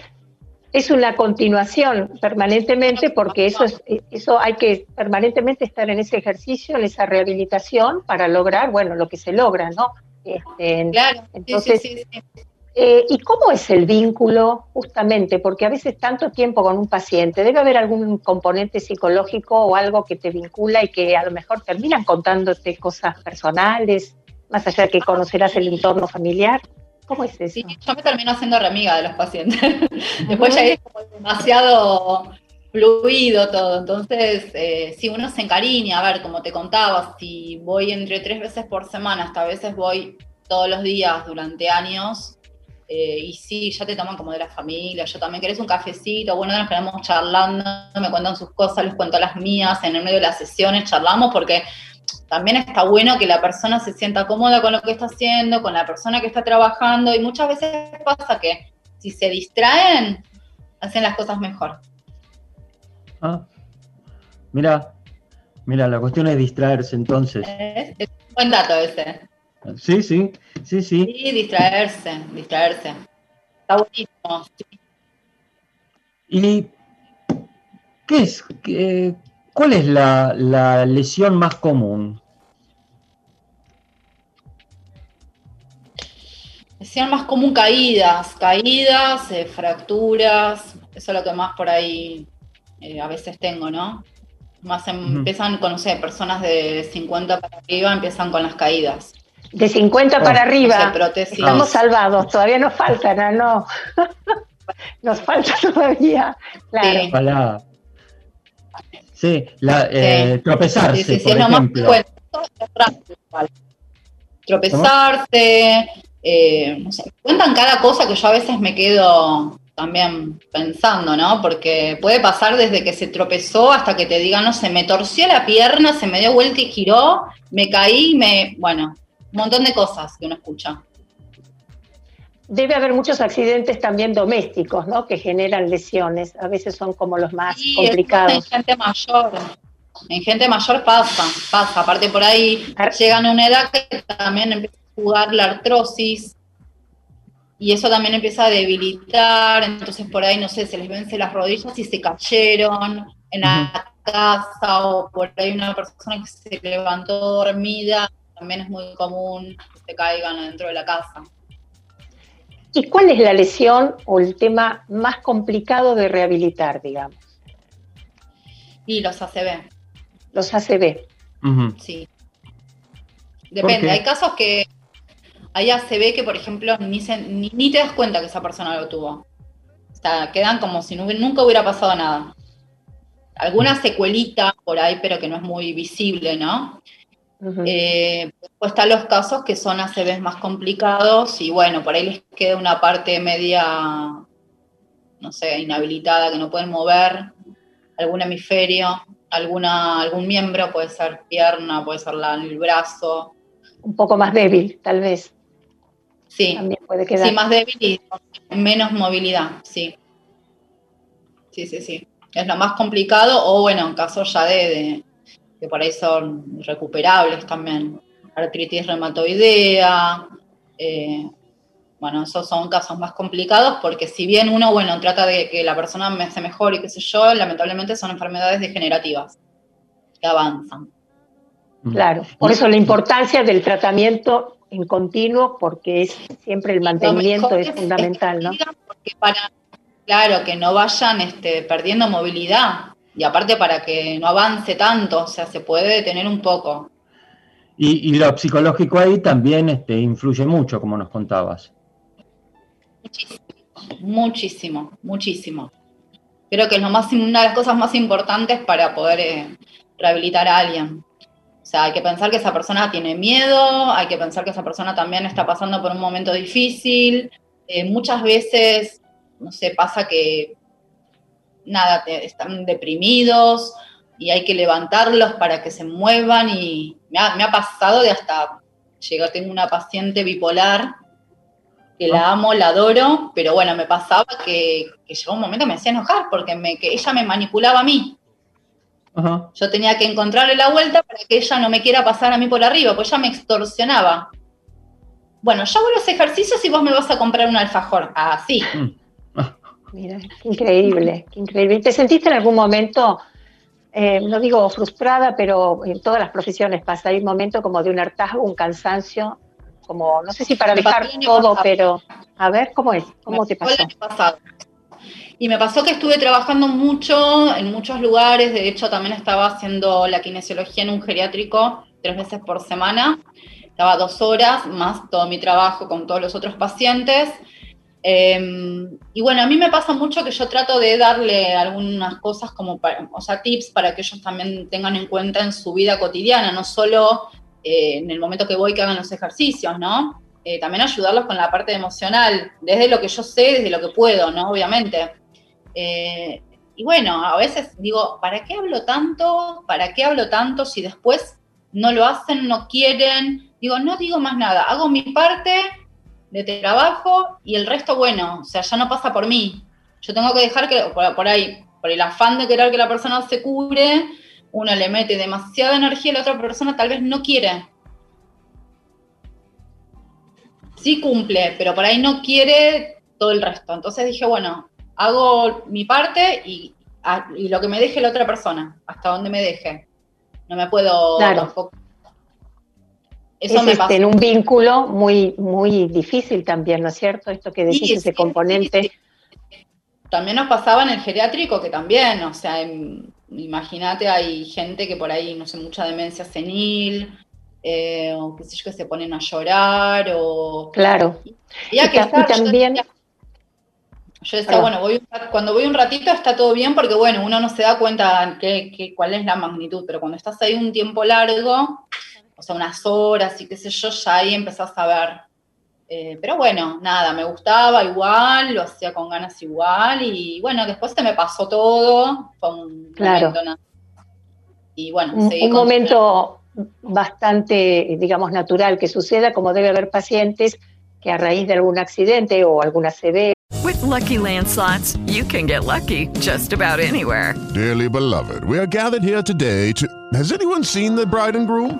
es una continuación permanentemente porque eso es eso hay que permanentemente estar en ese ejercicio, en esa rehabilitación para lograr, bueno, lo que se logra, ¿no? Este, Claro, sí, entonces, sí, sí, sí. Eh, ¿y cómo es el vínculo justamente? Porque a veces tanto tiempo con un paciente, debe haber algún componente psicológico o algo que te vincula y que a lo mejor terminan contándote cosas personales, más allá de que conocerás el entorno familiar. ¿Cómo es eso? Sí, yo me termino haciendo re amiga de los pacientes. Después ya es como demasiado fluido todo. Entonces, eh, si uno se encariña, a ver, como te contaba, si voy entre tres veces por semana, hasta a veces voy todos los días durante años, eh, y sí, ya te toman como de la familia, yo también querés un cafecito, bueno, nos quedamos charlando, me cuentan sus cosas, les cuento las mías, en el medio de las sesiones charlamos porque también está bueno que la persona se sienta cómoda con lo que está haciendo, con la persona que está trabajando, y muchas veces pasa que si se distraen, hacen las cosas mejor. Ah, mira, mira, la cuestión es distraerse entonces. Es, es un buen dato ese. Sí, sí, sí, sí. Sí, distraerse, distraerse. Está buenísimo. sí. ¿Y qué es? qué- ¿Cuál es la, la lesión más común? Decían más común caídas, caídas, eh, fracturas, eso es lo que más por ahí eh, a veces tengo, ¿no? Más em- empiezan con, no sé, personas de 50 para arriba empiezan con las caídas. De 50 para No arriba. Estamos salvados, todavía nos faltan, ¿ah? no. nos falta todavía. Claro. Sí. Sí, la, eh, tropezarse, Sí, sí, sí, por más ejemplo. Tropezarse, eh, no sé, cuentan cada cosa que yo a veces me quedo también pensando, ¿no? Porque puede pasar desde que se tropezó hasta que te digan, no sé, me torció la pierna, se me dio vuelta y giró, me caí, me. Bueno, un montón de cosas que uno escucha. Debe haber muchos accidentes también domésticos, ¿no? Que generan lesiones. A veces son como los más Sí, pasa en complicados. gente mayor. En gente mayor pasa, pasa. Aparte por ahí llegan a una edad que también empieza a jugar la artrosis y eso también empieza a debilitar. Entonces por ahí, no sé, se les vence las rodillas y se cayeron en la casa o por ahí una persona que se levantó dormida. También es muy común que se caigan adentro de la casa. ¿Y cuál es la lesión o el tema más complicado de rehabilitar, digamos? Y los ACV. Los. Ujú. Sí. ¿Por Depende, hay casos que se ve que, por ejemplo, ni, se- ni, ni te das cuenta que esa persona lo tuvo. O sea, quedan como si no nunca hubiera pasado nada. Alguna secuelita por ahí, pero que no es muy visible, ¿no? Eh, después están los casos que son ACVs más complicados y bueno, por ahí les queda una parte media, no sé, inhabilitada, que no pueden mover, algún hemisferio, alguna, algún miembro, puede ser pierna, puede ser la- el brazo. Un poco más débil, tal vez. Sí, También puede quedar. sí, más débil y menos movilidad, sí. Sí, sí, sí. Es lo más complicado, o bueno, en casos ya de, de- que por ahí son recuperables también. Artritis reumatoidea, eh, bueno, esos son casos más complicados porque si bien uno, bueno, trata de que la persona me se mejor y qué sé yo, lamentablemente son enfermedades degenerativas que avanzan. Claro, por eso la importancia del tratamiento en continuo, porque es siempre el mantenimiento es es- fundamental, ¿no? que para, claro, que no vayan este, perdiendo movilidad y aparte para que no avance tanto, o sea, se puede detener un poco. Y, y lo psicológico ahí también este, influye mucho, como nos contabas. Muchísimo, muchísimo. Creo que es lo más, una de las cosas más importantes para poder eh, rehabilitar a alguien. O sea, hay que pensar que esa persona tiene miedo, hay que pensar que esa persona también está pasando por un momento difícil. Eh, muchas veces, no sé, pasa que nada, te- están deprimidos y hay que levantarlos para que se muevan y me ha, me ha pasado de hasta llegar, tengo una paciente bipolar que la amo, la adoro, pero bueno, me pasaba que, que llegó un momento que me hacía enojar porque me, que ella me manipulaba a mí. Ajá. Yo tenía que encontrarle la vuelta para que ella no me quiera pasar a mí por arriba, pues ella me extorsionaba. Bueno, yo hago los ejercicios y vos me vas a comprar un alfajor. Así. Mira, qué increíble, qué increíble. ¿Te sentiste en algún momento, eh, no digo frustrada, pero en todas las profesiones pasa, hay un momento como de un hartazgo, un cansancio, como, no sé si para Me dejar todo, pasado. pero a ver, ¿cómo es? ¿Cómo te Fue el pasó? pasado. Y me pasó que estuve trabajando mucho en muchos lugares, de hecho también estaba haciendo la kinesiología en un geriátrico tres veces por semana, estaba dos horas más todo mi trabajo con todos los otros pacientes. Eh, y bueno, a mí me pasa mucho que yo trato de darle algunas cosas como, para- o sea, tips para que ellos también tengan en cuenta en su vida cotidiana, no solo eh, en el momento que voy que hagan los ejercicios, ¿no? Eh, también ayudarlos con la parte emocional, desde lo que yo sé, desde lo que puedo, ¿no? Obviamente. Eh, y bueno, a veces digo, ¿para qué hablo tanto? ¿Para qué hablo tanto si después no lo hacen, no quieren? Digo, no digo más nada, hago mi parte de trabajo y el resto, bueno, o sea, ya no pasa por mí. yo tengo que dejar que, por, por ahí, por el afán de querer que la persona se cure, uno le mete demasiada energía y la otra persona tal vez no quiere. Sí cumple, pero por ahí no quiere todo el resto. Entonces dije, bueno, hago mi parte y lo que me deje la otra persona, hasta donde me deje. No me puedo Claro. tampoco- Eso es me este, en un vínculo muy, muy difícil también, ¿no es cierto? Esto que decís, Sí, ese sí, componente. También nos pasaba en el geriátrico, que también, o sea, imagínate, hay gente que por ahí, no sé, mucha demencia senil, eh, o qué sé yo, que se ponen a llorar, o... Claro. Y que ta- y yo decía- Yo decía, Perdón. bueno, voy cuando voy un ratito está todo bien, porque bueno, uno no se da cuenta qué- cuál es la magnitud, pero cuando estás ahí un tiempo largo, o sea, unas horas y qué sé yo, ya ahí empezás a ver. Eh, pero bueno, nada, me gustaba igual, lo hacía con ganas igual, y bueno, después se me pasó todo, fue un Claro. momento nada. Y bueno, un, un momento bastante, digamos, natural que suceda, como debe haber pacientes que a raíz de algún accidente o alguna CV With Lucky Land slots, you can get lucky just about anywhere. Dearly beloved, we are gathered here today to. Has anyone seen the bride and groom?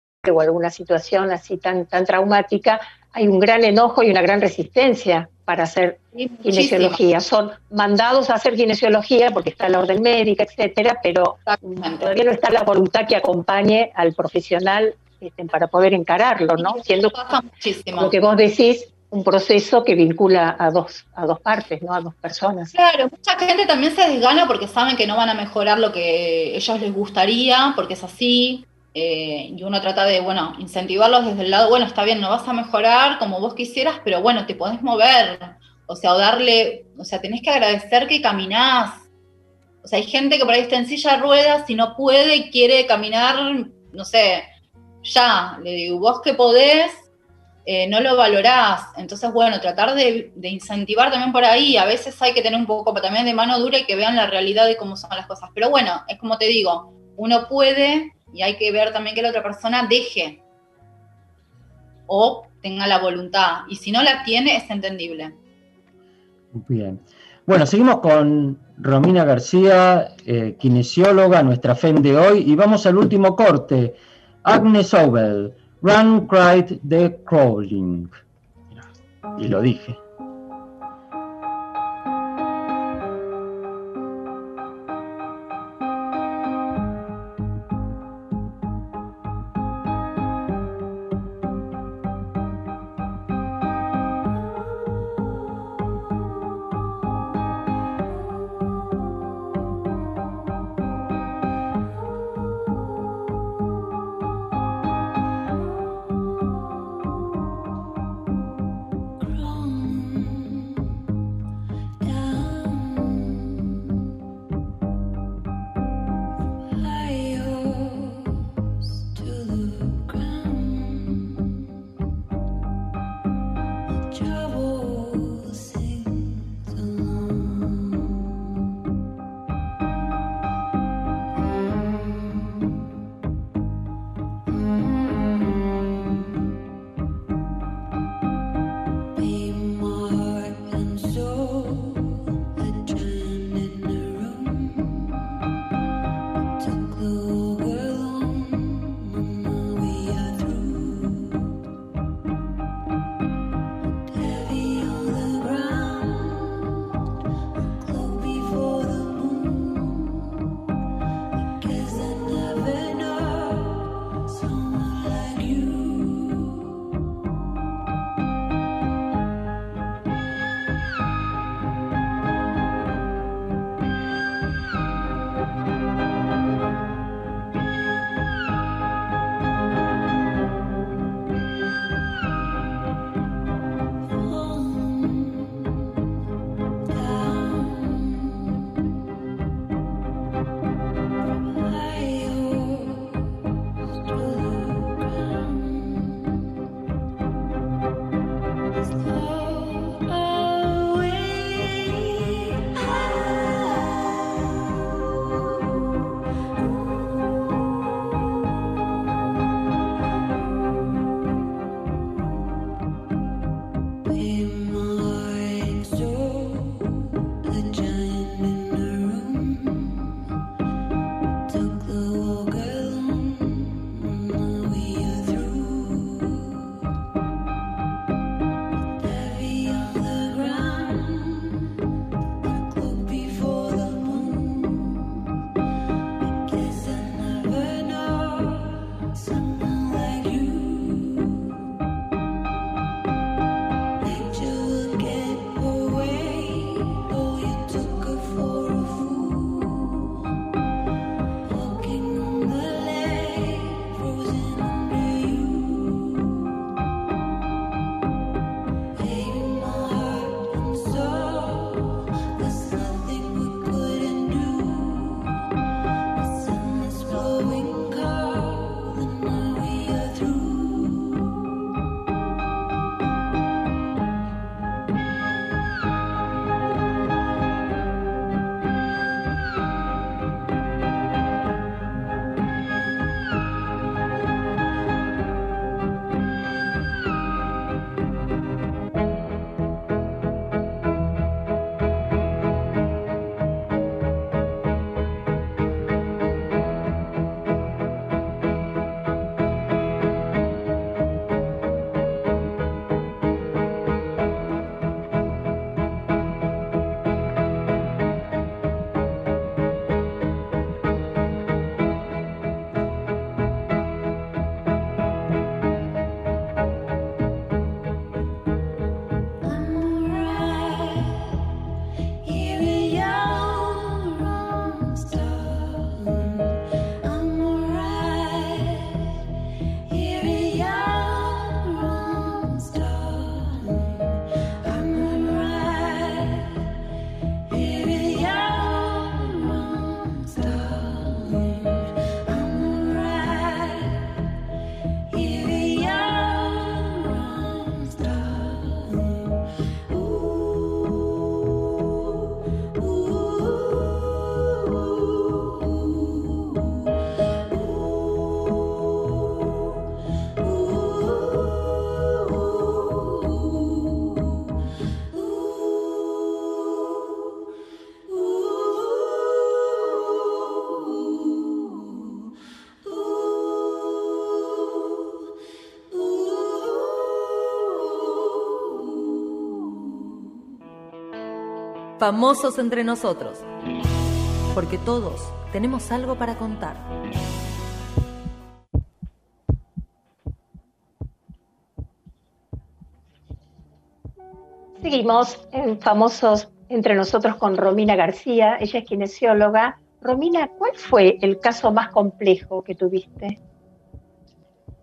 O alguna situación así tan, tan traumática, hay un gran enojo y una gran resistencia para hacer kinesiología. Son mandados a hacer kinesiología porque está la orden médica, etcétera, pero todavía no está la voluntad que acompañe al profesional este, para poder encararlo, ¿no? Siendo lo que vos decís, un proceso que vincula a dos, a dos partes, ¿no? A dos personas. Claro, mucha gente también se desgana porque saben que no van a mejorar lo que ellos les gustaría, porque es así. Eh, y uno trata de, bueno, incentivarlos desde el lado, bueno, está bien, no vas a mejorar como vos quisieras, pero bueno, te podés mover. O sea, o darle, o sea, tenés que agradecer que caminás. O sea, hay gente que por ahí está en silla de ruedas y no puede, quiere caminar, no sé, ya. Le digo, vos que podés, eh, no lo valorás. Entonces, bueno, tratar de, de incentivar también por ahí. A veces hay que tener un poco también de mano dura y que vean la realidad de cómo son las cosas. Pero bueno, es como te digo, uno puede y hay que ver también que la otra persona deje o tenga la voluntad. Y si no la tiene, es entendible. Bien. Bueno, seguimos con Romina García, eh, kinesióloga, nuestra FEM de hoy, y vamos al último corte. Agnes Obel, Run, Cried, The Crawling. Y lo dije. Famosos entre nosotros. Porque todos tenemos algo para contar. Seguimos en Famosos entre nosotros con Romina García, ella es kinesióloga. Romina, ¿cuál fue el caso más complejo que tuviste?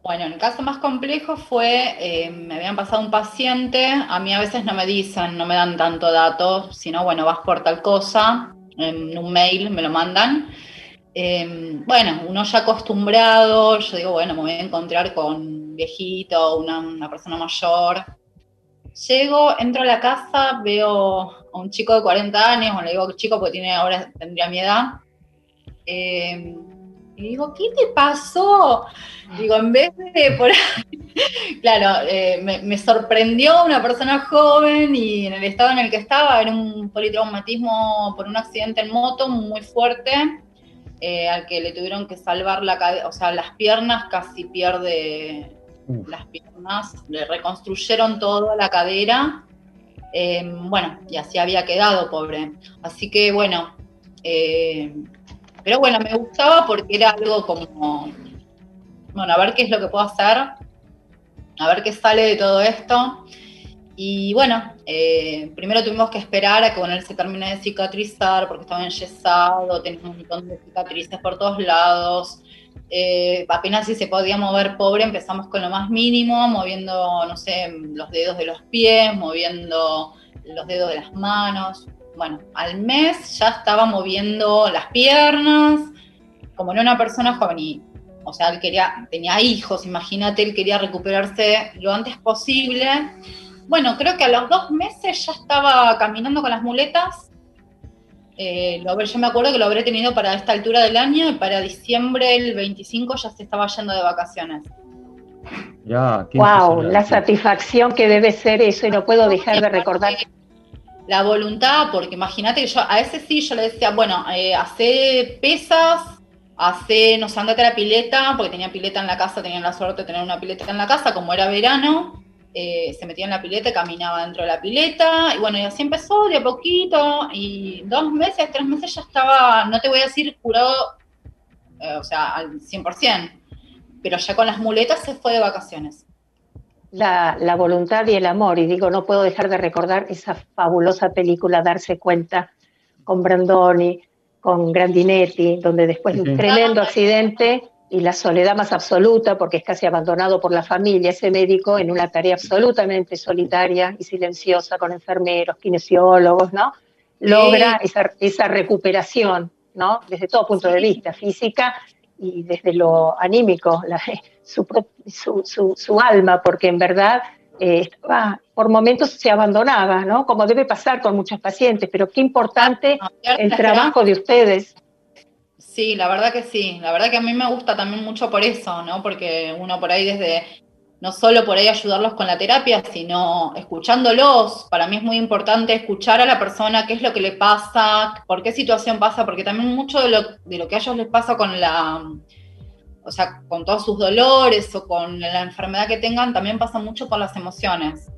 Bueno, el caso más complejo fue, eh, me habían pasado un paciente, a mí a veces no me dicen, no me dan tanto datos, sino, bueno, vas por tal cosa, en un mail me lo mandan. Eh, bueno, uno ya acostumbrado, yo digo, bueno, me voy a encontrar con un viejito, una, persona mayor. Llego, entro a la casa, veo a un chico de 40 años, bueno, le digo chico porque tiene, ahora tendría mi edad. Eh, y digo, ¿qué te pasó? Digo, en vez de por ahí, claro, eh, me, me, sorprendió una persona joven y en el estado en el que estaba, era un politraumatismo por un accidente en moto muy fuerte, eh, al que le tuvieron que salvar la o sea, las piernas, casi pierde Uf. las piernas, le reconstruyeron toda la cadera, eh, bueno, y así había quedado, pobre. Así que bueno, pero bueno, me gustaba porque era algo como, bueno, a ver qué es lo que puedo hacer, a ver qué sale de todo esto. Y bueno, eh, primero tuvimos que esperar a que bueno, él se termine de cicatrizar porque estaba enyesado, tenía un montón de cicatrices por todos lados. Eh, apenas si se podía mover pobre, empezamos con lo más mínimo, moviendo, no sé, los dedos de los pies, moviendo los dedos de las manos, bueno, al mes ya estaba moviendo las piernas, como era una persona joven y, o sea, él quería, tenía hijos, imagínate, él quería recuperarse lo antes posible. Bueno, creo que a los dos meses ya estaba caminando con las muletas. Eh, lo, yo me acuerdo que lo habré tenido para esta altura del año y para diciembre, el 25, ya se estaba yendo de vacaciones. Ya, wow, la satisfacción que debe ser eso y no puedo dejar de recordar la voluntad, porque imagínate que yo a ese sí yo le decía, bueno, eh, hace pesas, hace, no sé, andate a la pileta, porque tenía pileta en la casa, tenía la suerte de tener una pileta en la casa, como era verano, eh, se metía en la pileta, caminaba dentro de la pileta, y bueno, y así empezó de a poquito, y dos meses, tres meses ya estaba, no te voy a decir curado, eh, o sea, al 100%, pero ya con las muletas se fue de vacaciones la, la, voluntad y el amor. Y digo, no puedo dejar de recordar esa fabulosa película Darse cuenta con Brandoni, con Grandinetti, donde después de un tremendo accidente y la soledad más absoluta, porque es casi abandonado por la familia, ese médico en una tarea absolutamente solitaria y silenciosa con enfermeros, kinesiólogos, ¿no? Logra esa, esa recuperación, ¿no? Desde todo punto de vista, física y desde lo anímico, la, su, su, su, alma, porque en verdad eh, por momentos se abandonaba, ¿no? Como debe pasar con muchos pacientes, pero qué importante el trabajo de ustedes. Sí, la verdad que sí, la verdad que a mí me gusta también mucho por eso, ¿no? Porque uno por ahí desde, no solo por ahí ayudarlos con la terapia, sino escuchándolos. Para mí es muy importante escuchar a la persona qué es lo que le pasa, por qué situación pasa, porque también mucho de lo, de lo que a ellos les pasa con la o sea, con todos sus dolores o con la enfermedad que tengan, también pasa mucho por las emociones.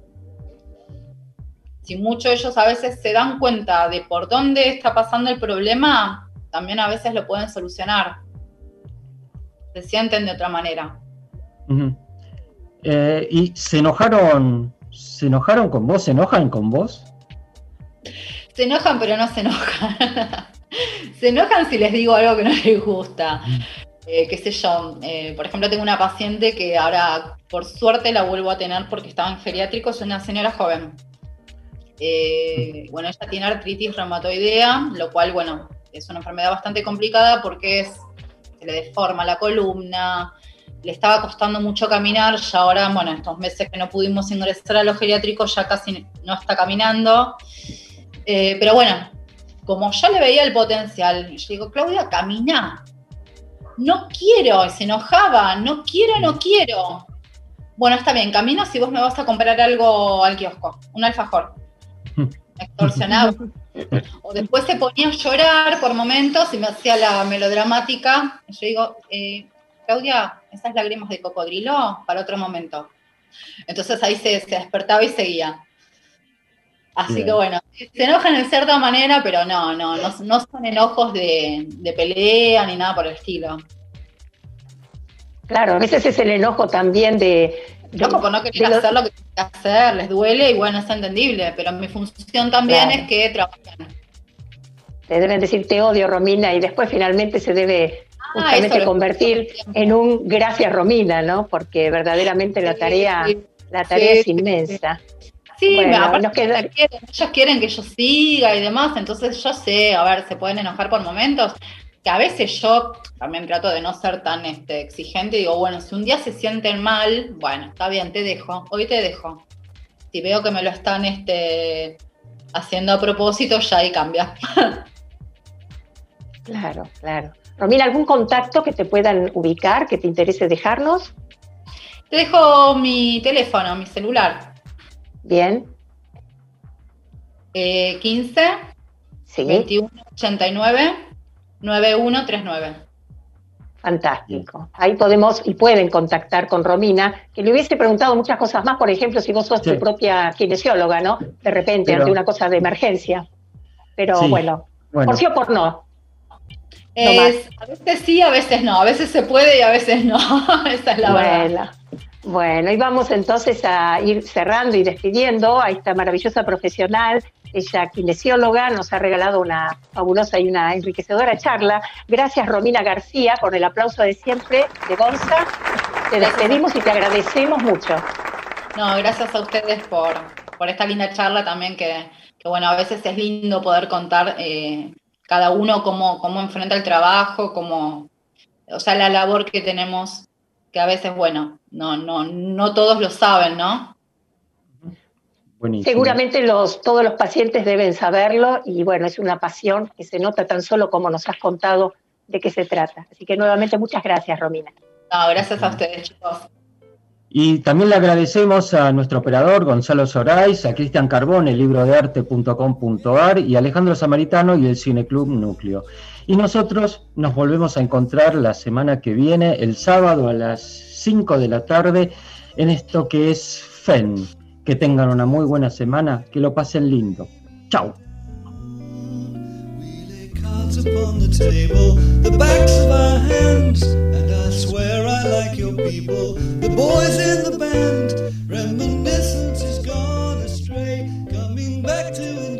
Si muchos de ellos a veces se dan cuenta de por dónde está pasando el problema, también a veces lo pueden solucionar. Se sienten de otra manera. Eh, ¿Y se enojaron, se enojaron con vos? ¿Se enojan con vos? Se enojan, pero no se enojan. se enojan si les digo algo que no les gusta. Eh, qué sé yo, eh, por ejemplo, tengo una paciente que ahora, por suerte, la vuelvo a tener porque estaba en geriátrico, es una señora joven. Eh, bueno, ella tiene artritis reumatoidea, lo cual, bueno, es una enfermedad bastante complicada porque es, se le deforma la columna, le estaba costando mucho caminar, ya ahora, bueno, estos meses que no pudimos ingresar a los geriátricos, ya casi no está caminando. pero bueno, como ya le veía el potencial, yo digo, Claudia, camina, no quiero, se enojaba, no quiero, no quiero. Bueno, está bien, camino si vos me vas a comprar algo al kiosco, un alfajor. Extorsionado. O después se ponía a llorar por momentos y me hacía la melodramática. Yo digo, eh, Claudia, esas lágrimas de cocodrilo para otro momento. Entonces ahí se, se despertaba y seguía. Así Bien. que bueno, se enojan en cierta manera, pero no, no, no, no son enojos de, de pelea ni nada por el estilo. Claro, a veces es el enojo también de... de- Loco por no querer hacer lo que tienen que hacer, les duele y bueno, es entendible, pero mi función también Claro. es que trabajen. Te deben decir te odio, Romina, y después finalmente se debe Ah, justamente convertir en un gracias, Romina, ¿no? Porque verdaderamente la tarea, sí. la tarea Sí, es inmensa. Sí, Bueno, aparte nos queda- ellos quieren, ellos quieren que yo siga y demás, entonces yo sé, a ver, se pueden enojar por momentos, que a veces yo también trato de no ser tan este, exigente y digo, bueno, si un día se sienten mal, bueno, está bien, te dejo, hoy te dejo. Si veo que me lo están este, haciendo a propósito, ya ahí cambia. Claro, claro. Romina, ¿algún contacto que te puedan ubicar, que te interese dejarnos? Te dejo mi teléfono, mi celular, Bien, eh, 15 sí, 21 89 9139. fantástico. Ahí podemos y pueden contactar con Romina, que le hubiese preguntado muchas cosas más, por ejemplo, si vos sos Sí. tu propia kinesióloga, ¿no? De repente, Pero- ante una cosa de emergencia. Pero Sí, bueno, bueno. por sí o por no. Es- a veces sí, a veces no, a veces se puede y a veces no. Esa es la verdad. Bueno, bueno, y vamos entonces a ir cerrando y despidiendo a esta maravillosa profesional. Ella, kinesióloga, nos ha regalado una fabulosa y una enriquecedora charla. Gracias, Romina García, por el aplauso de siempre de Gonza. Te despedimos y te agradecemos mucho. No, gracias a ustedes por, por esta linda charla también, que, que, bueno, a veces es lindo poder contar eh, cada uno cómo, cómo enfrenta el trabajo, cómo, o sea, la labor que tenemos, que a veces, bueno, no, no, no todos lo saben, ¿no? Buenísimo. Seguramente los, todos los pacientes deben saberlo y bueno, es una pasión que se nota tan solo como nos has contado de qué se trata. Así que nuevamente muchas gracias, Romina. No, gracias a ustedes, chicos. Y también le agradecemos a nuestro operador Gonzalo Sorais, a Cristian Carbón, el libro de arte.com.ar y Alejandro Samaritano y el Cineclub Núcleo. Y nosotros nos volvemos a encontrar la semana que viene, el sábado a las 5 de la tarde, en esto que es FEN. Que tengan una muy buena semana, que lo pasen lindo. Chao. Cards upon the table, the backs of our hands, and I swear I like your people. The boys in the band, reminiscence is gone astray, coming back to enjoy